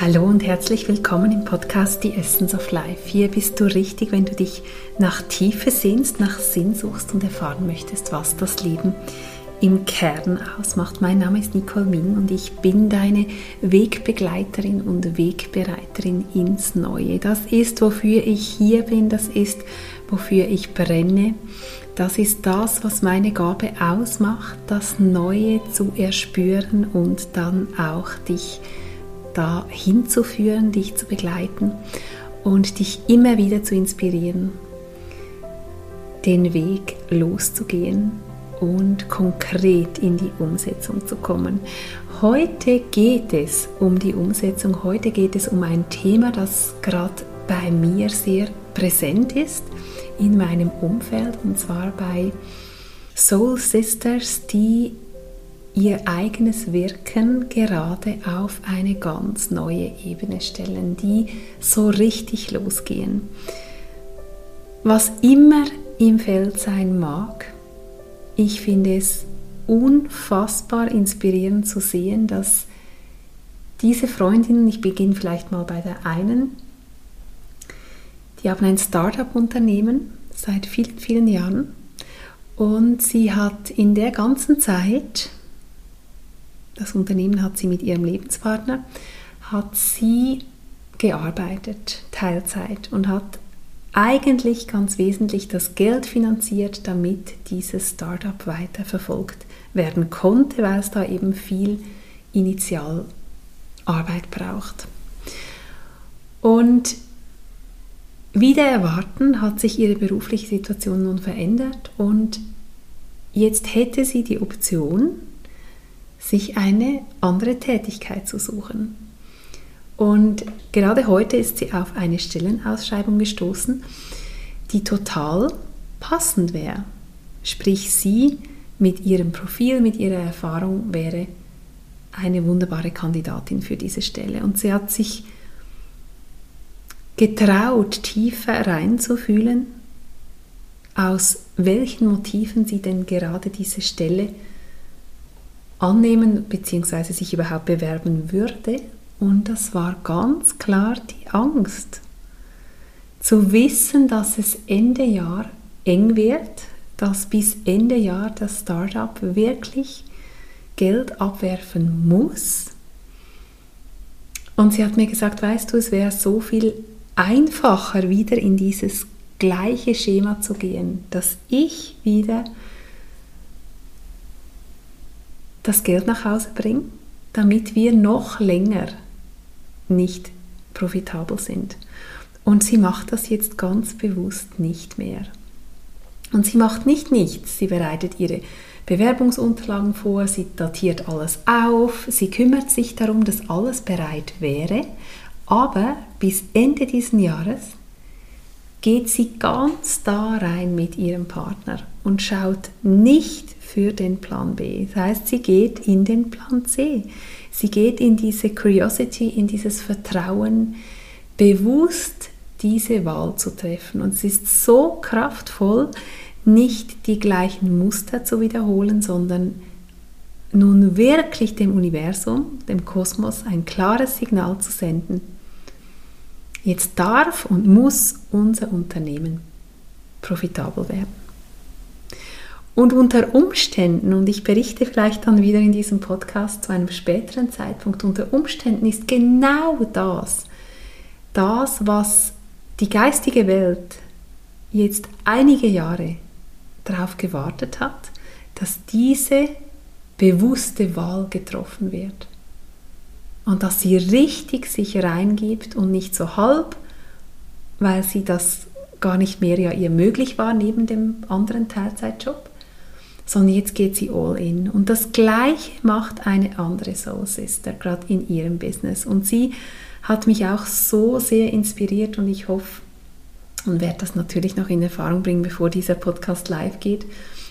Hallo und herzlich willkommen im Podcast The Essence of Life. Hier bist du richtig, wenn du dich nach Tiefe sehnst, nach Sinn suchst und erfahren möchtest, was das Leben im Kern ausmacht. Mein Name ist Nicole Ming und ich bin deine Wegbegleiterin und Wegbereiterin ins Neue. Das ist, wofür ich hier bin, das ist, wofür ich brenne. Das ist das, was meine Gabe ausmacht, das Neue zu erspüren und dann auch dich zu da hinzuführen, dich zu begleiten und dich immer wieder zu inspirieren, den Weg loszugehen und konkret in die Umsetzung zu kommen. Heute geht es um die Umsetzung, heute geht es um ein Thema, das gerade bei mir sehr präsent ist in meinem Umfeld und zwar bei Soul Sisters, die ihr eigenes Wirken gerade auf eine ganz neue Ebene stellen, die so richtig losgehen. Was immer im Feld sein mag, ich finde es unfassbar inspirierend zu sehen, dass diese Freundinnen, ich beginne vielleicht mal bei der einen, die haben ein Startup-Unternehmen seit vielen, vielen Jahren und sie hat in der ganzen Zeit das Unternehmen hat sie mit ihrem Lebenspartner, hat sie gearbeitet, Teilzeit, und hat eigentlich ganz wesentlich das Geld finanziert, damit dieses Startup weiter verfolgt werden konnte, weil es da eben viel Initialarbeit braucht. Und wieder erwarten hat sich ihre berufliche Situation nun verändert und jetzt hätte sie die Option, sich eine andere Tätigkeit zu suchen. Und gerade heute ist sie auf eine Stellenausschreibung gestoßen, die total passend wäre. Sprich, sie mit ihrem Profil, mit ihrer Erfahrung wäre eine wunderbare Kandidatin für diese Stelle. Und sie hat sich getraut, tiefer reinzufühlen, aus welchen Motiven sie denn gerade diese Stelle annehmen bzw. sich überhaupt bewerben würde. Und das war ganz klar die Angst. Zu wissen, dass es Ende Jahr eng wird, dass bis Ende Jahr das Startup wirklich Geld abwerfen muss. Und sie hat mir gesagt, weißt du, es wäre so viel einfacher, wieder in dieses gleiche Schema zu gehen, dass ich wieder das Geld nach Hause bringe, damit wir noch länger nicht profitabel sind. Und sie macht das jetzt ganz bewusst nicht mehr. Und sie macht nicht nichts. Sie bereitet ihre Bewerbungsunterlagen vor, sie datiert alles auf, sie kümmert sich darum, dass alles bereit wäre. Aber bis Ende dieses Jahres geht sie ganz da rein mit ihrem Partner und schaut nicht für den Plan B. Das heißt, sie geht in den Plan C. Sie geht in diese Curiosity, in dieses Vertrauen, bewusst diese Wahl zu treffen. Und es ist so kraftvoll, nicht die gleichen Muster zu wiederholen, sondern nun wirklich dem Universum, dem Kosmos ein klares Signal zu senden. Jetzt darf und muss unser Unternehmen profitabel werden. Und unter Umständen, und ich berichte vielleicht dann wieder in diesem Podcast zu einem späteren Zeitpunkt, unter Umständen ist genau das, das, was die geistige Welt jetzt einige Jahre darauf gewartet hat, dass diese bewusste Wahl getroffen wird. Und dass sie richtig sich reingibt und nicht so halb, weil sie das gar nicht mehr ja ihr möglich war neben dem anderen Teilzeitjob, sondern jetzt geht sie all in. Und das Gleiche macht eine andere Soul Sister, gerade in ihrem Business. Und sie hat mich auch so sehr inspiriert und ich hoffe und werde das natürlich noch in Erfahrung bringen, bevor dieser Podcast live geht.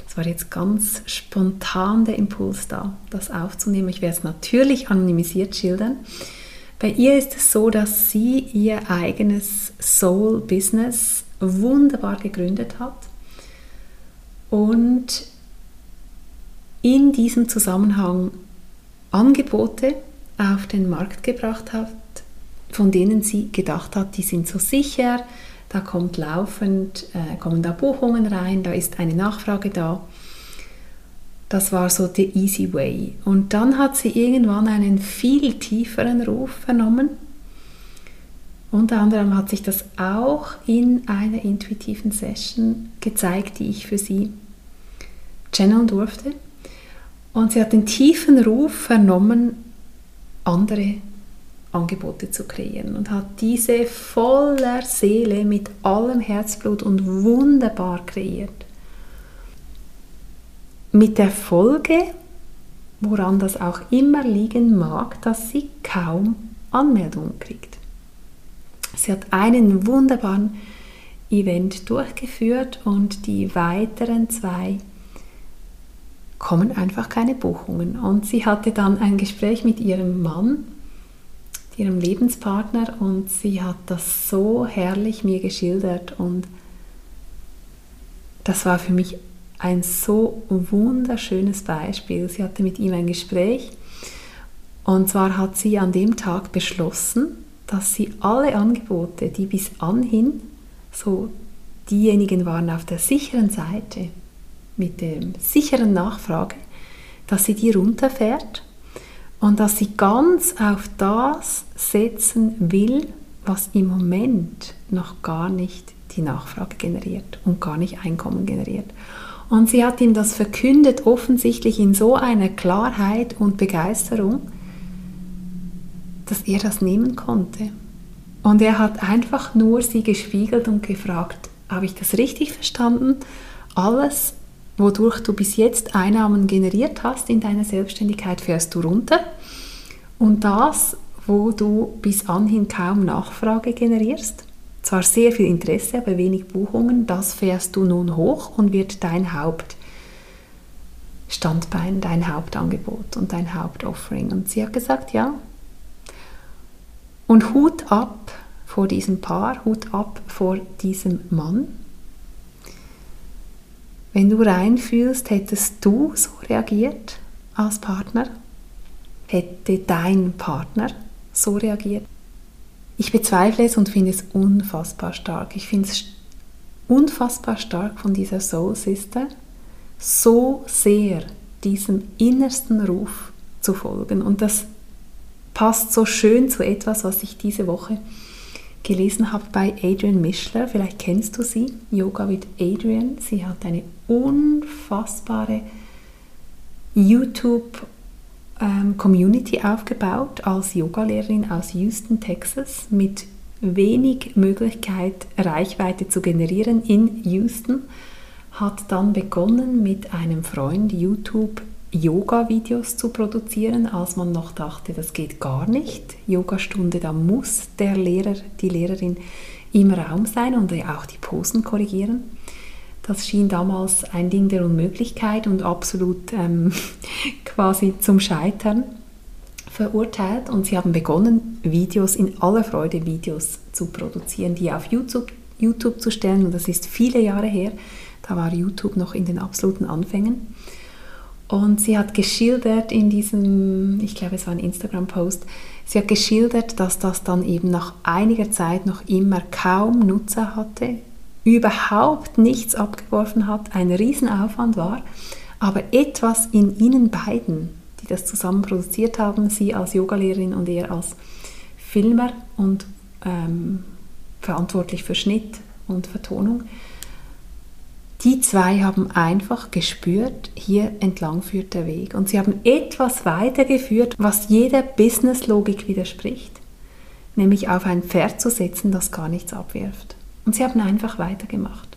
Es war jetzt ganz spontan der Impuls da, das aufzunehmen. Ich werde es natürlich anonymisiert schildern. Bei ihr ist es so, dass sie ihr eigenes Soul-Business wunderbar gegründet hat und in diesem Zusammenhang Angebote auf den Markt gebracht hat, von denen sie gedacht hat, die sind so sicher, da kommt laufend, äh, kommen da Buchungen rein, da ist eine Nachfrage da. Das war so the easy way. Und dann hat sie irgendwann einen viel tieferen Ruf vernommen. Unter anderem hat sich das auch in einer intuitiven Session gezeigt, die ich für sie channeln durfte. Und sie hat den tiefen Ruf vernommen, andere Angebote zu kreieren und hat diese voller Seele mit allem Herzblut und wunderbar kreiert. Mit der Folge, woran das auch immer liegen mag, dass sie kaum Anmeldungen kriegt. Sie hat einen wunderbaren Event durchgeführt und die weiteren zwei kommen einfach keine Buchungen. Und sie hatte dann ein Gespräch mit ihrem Mann, ihrem Lebenspartner, und sie hat das so herrlich mir geschildert. Und das war für mich ein so wunderschönes Beispiel. Sie hatte mit ihm ein Gespräch. Und zwar hat sie an dem Tag beschlossen, dass sie alle Angebote, die bis anhin so diejenigen waren auf der sicheren Seite, mit der sicheren Nachfrage, dass sie die runterfährt und dass sie ganz auf das setzen will, was im Moment noch gar nicht die Nachfrage generiert und gar nicht Einkommen generiert. Und sie hat ihm das verkündet, offensichtlich in so einer Klarheit und Begeisterung, dass er das nehmen konnte. Und er hat einfach nur sie gespiegelt und gefragt, habe ich das richtig verstanden? Alles, wodurch du bis jetzt Einnahmen generiert hast in deiner Selbstständigkeit, fährst du runter. Und das, wo du bis anhin kaum Nachfrage generierst, zwar sehr viel Interesse, aber wenig Buchungen, das fährst du nun hoch und wird dein Hauptstandbein, dein Hauptangebot und dein Hauptoffering. Und sie hat gesagt, ja. Und Hut ab vor diesem Paar, Hut ab vor diesem Mann, wenn du reinfühlst, hättest du so reagiert als Partner? Hätte dein Partner so reagiert? Ich bezweifle es und finde es unfassbar stark. Ich finde es unfassbar stark von dieser Soul Sister, so sehr diesem innersten Ruf zu folgen. Und das passt so schön zu etwas, was ich diese Woche gelesen habe bei Adrian Mischler. Vielleicht kennst du sie, Yoga with Adrian. Sie hat eine unfassbare YouTube-Community ähm, aufgebaut als Yogalehrerin aus Houston, Texas, mit wenig Möglichkeit, Reichweite zu generieren in Houston, hat dann begonnen mit einem Freund YouTube Yoga-Videos zu produzieren, als man noch dachte, das geht gar nicht. Yogastunde, da muss der Lehrer, die Lehrerin im Raum sein und auch die Posen korrigieren. Das schien damals ein Ding der Unmöglichkeit und absolut ähm, quasi zum Scheitern verurteilt. Und sie haben begonnen, Videos in aller Freude Videos zu produzieren, die auf YouTube, YouTube zu stellen. Und das ist viele Jahre her. Da war YouTube noch in den absoluten Anfängen. Und sie hat geschildert in diesem, ich glaube es war ein Instagram-Post, sie hat geschildert, dass das dann eben nach einiger Zeit noch immer kaum Nutzer hatte, überhaupt nichts abgeworfen hat, ein Riesenaufwand war, aber etwas in ihnen beiden, die das zusammen produziert haben, sie als Yogalehrerin und er als Filmer und ähm, verantwortlich für Schnitt und Vertonung, die zwei haben einfach gespürt, hier entlang führt der Weg. Und sie haben etwas weitergeführt, was jeder Businesslogik widerspricht, nämlich auf ein Pferd zu setzen, das gar nichts abwirft. Und sie haben einfach weitergemacht.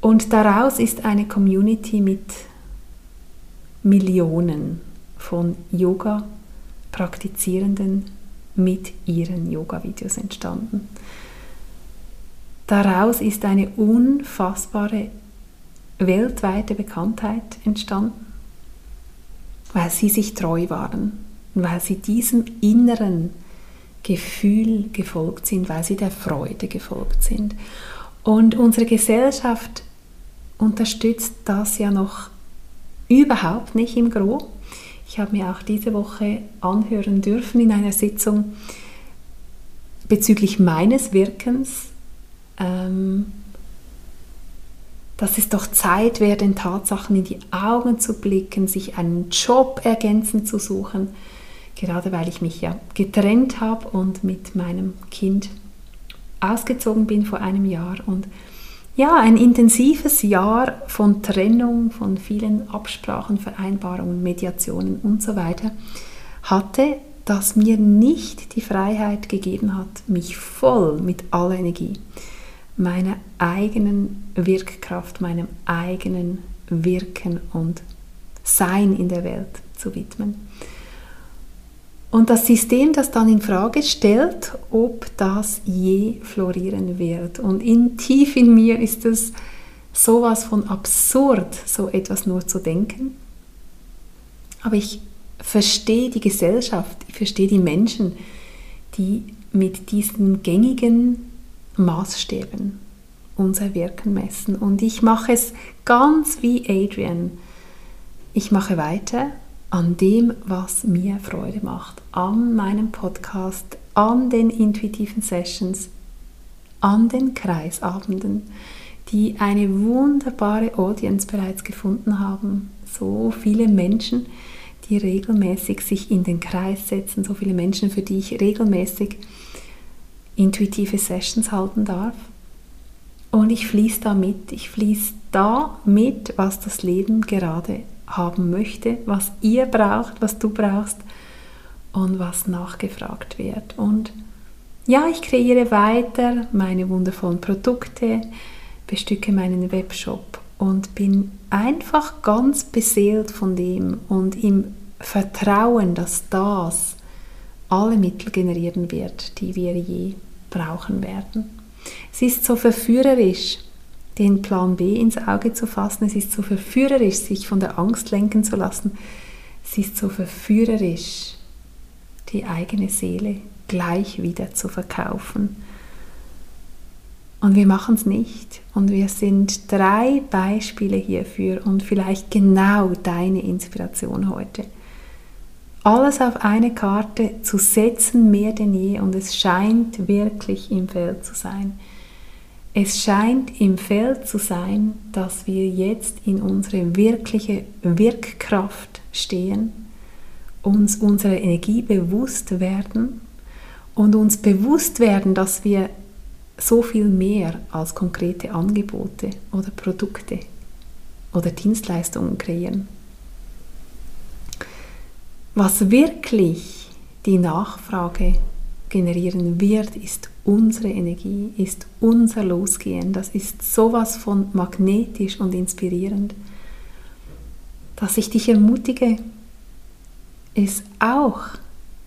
Und daraus ist eine Community mit Millionen von Yoga-Praktizierenden mit ihren Yoga-Videos entstanden. Daraus ist eine unfassbare weltweite Bekanntheit entstanden, weil sie sich treu waren, weil sie diesem inneren Gefühl gefolgt sind, weil sie der Freude gefolgt sind. Und unsere Gesellschaft unterstützt das ja noch überhaupt nicht im Gro. Ich habe mir auch diese Woche anhören dürfen in einer Sitzung, bezüglich meines Wirkens, ähm, dass es doch Zeit wäre, den Tatsachen in die Augen zu blicken, sich einen Job ergänzend zu suchen, gerade weil ich mich ja getrennt habe und mit meinem Kind ausgezogen bin vor einem Jahr. Und ja, ein intensives Jahr von Trennung, von vielen Absprachen, Vereinbarungen, Mediationen und so weiter hatte, das mir nicht die Freiheit gegeben hat, mich voll mit aller Energie meiner eigenen Wirkkraft, meinem eigenen Wirken und Sein in der Welt zu widmen. Und das System, das dann in Frage stellt, ob das je florieren wird. Und in tief in mir ist es sowas von absurd, so etwas nur zu denken. Aber ich verstehe die Gesellschaft, ich verstehe die Menschen, die mit diesen gängigen Maßstäben unser Wirken messen. Und ich mache es ganz wie Adrian. Ich mache weiter an dem, was mir Freude macht, an meinem Podcast, an den intuitiven Sessions, an den Kreisabenden, die eine wunderbare Audience bereits gefunden haben. So viele Menschen, die regelmäßig sich in den Kreis setzen, so viele Menschen, für die ich regelmäßig intuitive Sessions halten darf. Und ich fließe da mit. Ich fließe da mit, was das Leben gerade haben möchte, was ihr braucht, was du brauchst und was nachgefragt wird. Und ja, ich kreiere weiter meine wundervollen Produkte, bestücke meinen Webshop und bin einfach ganz beseelt von dem und im Vertrauen, dass das alle Mittel generieren wird, die wir je brauchen werden. Es ist so verführerisch, den Plan B ins Auge zu fassen. Es ist so verführerisch, sich von der Angst lenken zu lassen. Es ist so verführerisch, die eigene Seele gleich wieder zu verkaufen. Und wir machen es nicht. Und wir sind drei Beispiele hierfür und vielleicht genau deine Inspiration heute alles auf eine Karte zu setzen, mehr denn je. Und es scheint wirklich im Feld zu sein. Es scheint im Feld zu sein, dass wir jetzt in unsere wirkliche Wirkkraft stehen, uns unserer Energie bewusst werden und uns bewusst werden, dass wir so viel mehr als konkrete Angebote oder Produkte oder Dienstleistungen kreieren. Was wirklich die Nachfrage generieren wird, ist unsere Energie, ist unser Losgehen. Das ist sowas von magnetisch und inspirierend, dass ich dich ermutige, es auch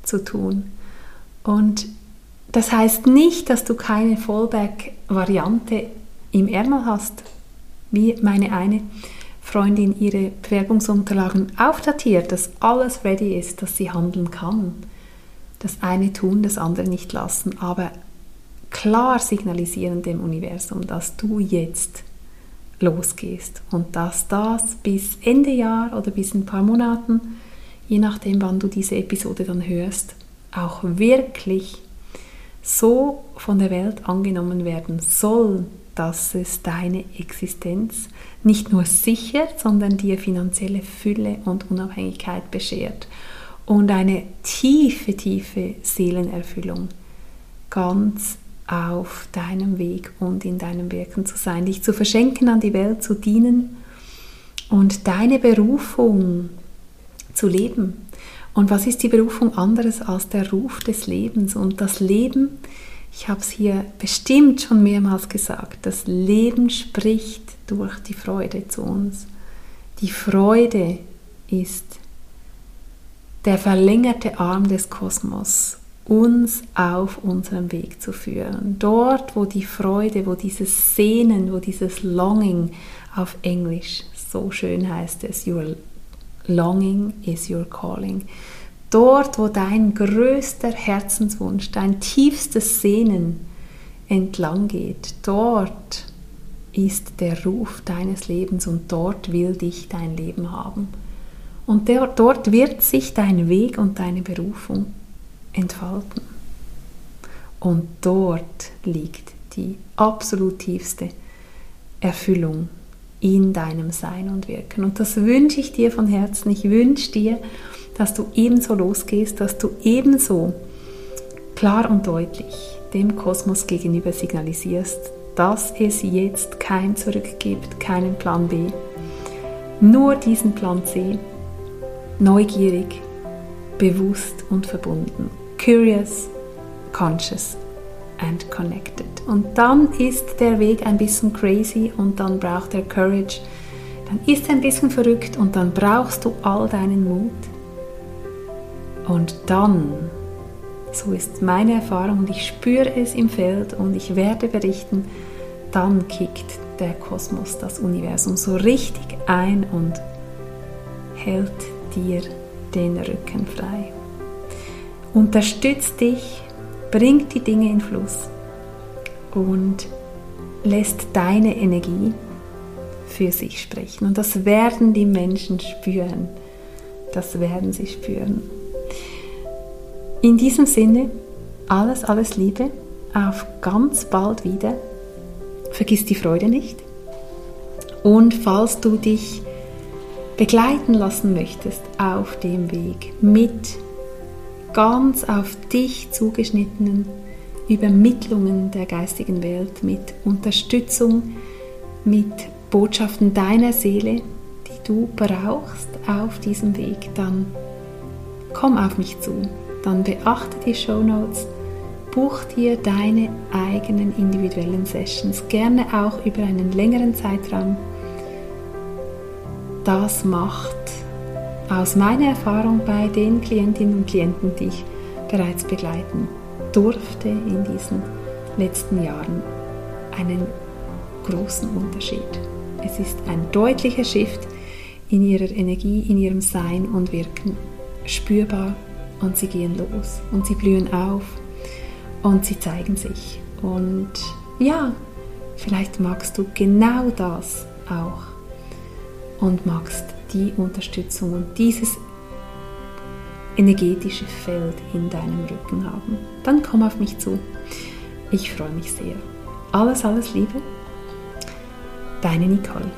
zu tun. Und das heißt nicht, dass du keine Fallback-Variante im Ärmel hast, wie meine eine Freundin ihre Bewerbungsunterlagen aufdatiert, dass alles ready ist, dass sie handeln kann. Das eine tun, das andere nicht lassen, aber klar signalisieren dem Universum, dass du jetzt losgehst und dass das bis Ende Jahr oder bis ein paar Monaten, je nachdem, wann du diese Episode dann hörst, auch wirklich so von der Welt angenommen werden soll, dass es deine Existenz nicht nur sichert, sondern dir finanzielle Fülle und Unabhängigkeit beschert und eine tiefe, tiefe Seelenerfüllung ganz auf deinem Weg und in deinem Wirken zu sein, dich zu verschenken an die Welt, zu dienen und deine Berufung zu leben. Und was ist die Berufung anderes als der Ruf des Lebens? Und das Leben ich habe es hier bestimmt schon mehrmals gesagt, das Leben spricht durch die Freude zu uns. Die Freude ist der verlängerte Arm des Kosmos, uns auf unserem Weg zu führen. Dort, wo die Freude, wo dieses Sehnen, wo dieses Longing auf Englisch so schön heißt es, your longing is your calling Dort, wo dein größter Herzenswunsch, dein tiefstes Sehnen entlang geht, dort ist der Ruf deines Lebens und dort will dich dein Leben haben. Und der, dort wird sich dein Weg und deine Berufung entfalten. Und dort liegt die absolut tiefste Erfüllung in deinem Sein und Wirken. Und das wünsche ich dir von Herzen. Ich wünsche dir, dass du ebenso losgehst, dass du ebenso klar und deutlich dem Kosmos gegenüber signalisierst, dass es jetzt kein Zurück gibt, keinen Plan B, nur diesen Plan C, neugierig, bewusst und verbunden, curious, conscious and connected. Und dann ist der Weg ein bisschen crazy und dann braucht er Courage, dann ist er ein bisschen verrückt und dann brauchst du all deinen Mut. Und dann, so ist meine Erfahrung und ich spüre es im Feld und ich werde berichten, dann kickt der Kosmos, das Universum so richtig ein und hält dir den Rücken frei. Unterstützt dich, bringt die Dinge in Fluss und lässt deine Energie für sich sprechen. Und das werden die Menschen spüren. Das werden sie spüren. In diesem Sinne, alles, alles Liebe, auf ganz bald wieder. Vergiss die Freude nicht. Und falls du dich begleiten lassen möchtest auf dem Weg mit ganz auf dich zugeschnittenen Übermittlungen der geistigen Welt, mit Unterstützung, mit Botschaften deiner Seele, die du brauchst auf diesem Weg, dann komm auf mich zu. Dann beachte die Show Notes, buch dir deine eigenen individuellen Sessions, gerne auch über einen längeren Zeitraum das macht aus meiner Erfahrung bei den Klientinnen und Klienten, die ich bereits begleiten durfte in diesen letzten Jahren, einen großen Unterschied. Es ist ein deutlicher Shift in ihrer Energie, in ihrem Sein und Wirken spürbar und sie gehen los und sie blühen auf und sie zeigen sich. Und ja, vielleicht magst du genau das auch und magst die Unterstützung und dieses energetische Feld in deinem Rücken haben, dann komm auf mich zu. Ich freue mich sehr. Alles, alles Liebe. Deine Nicole.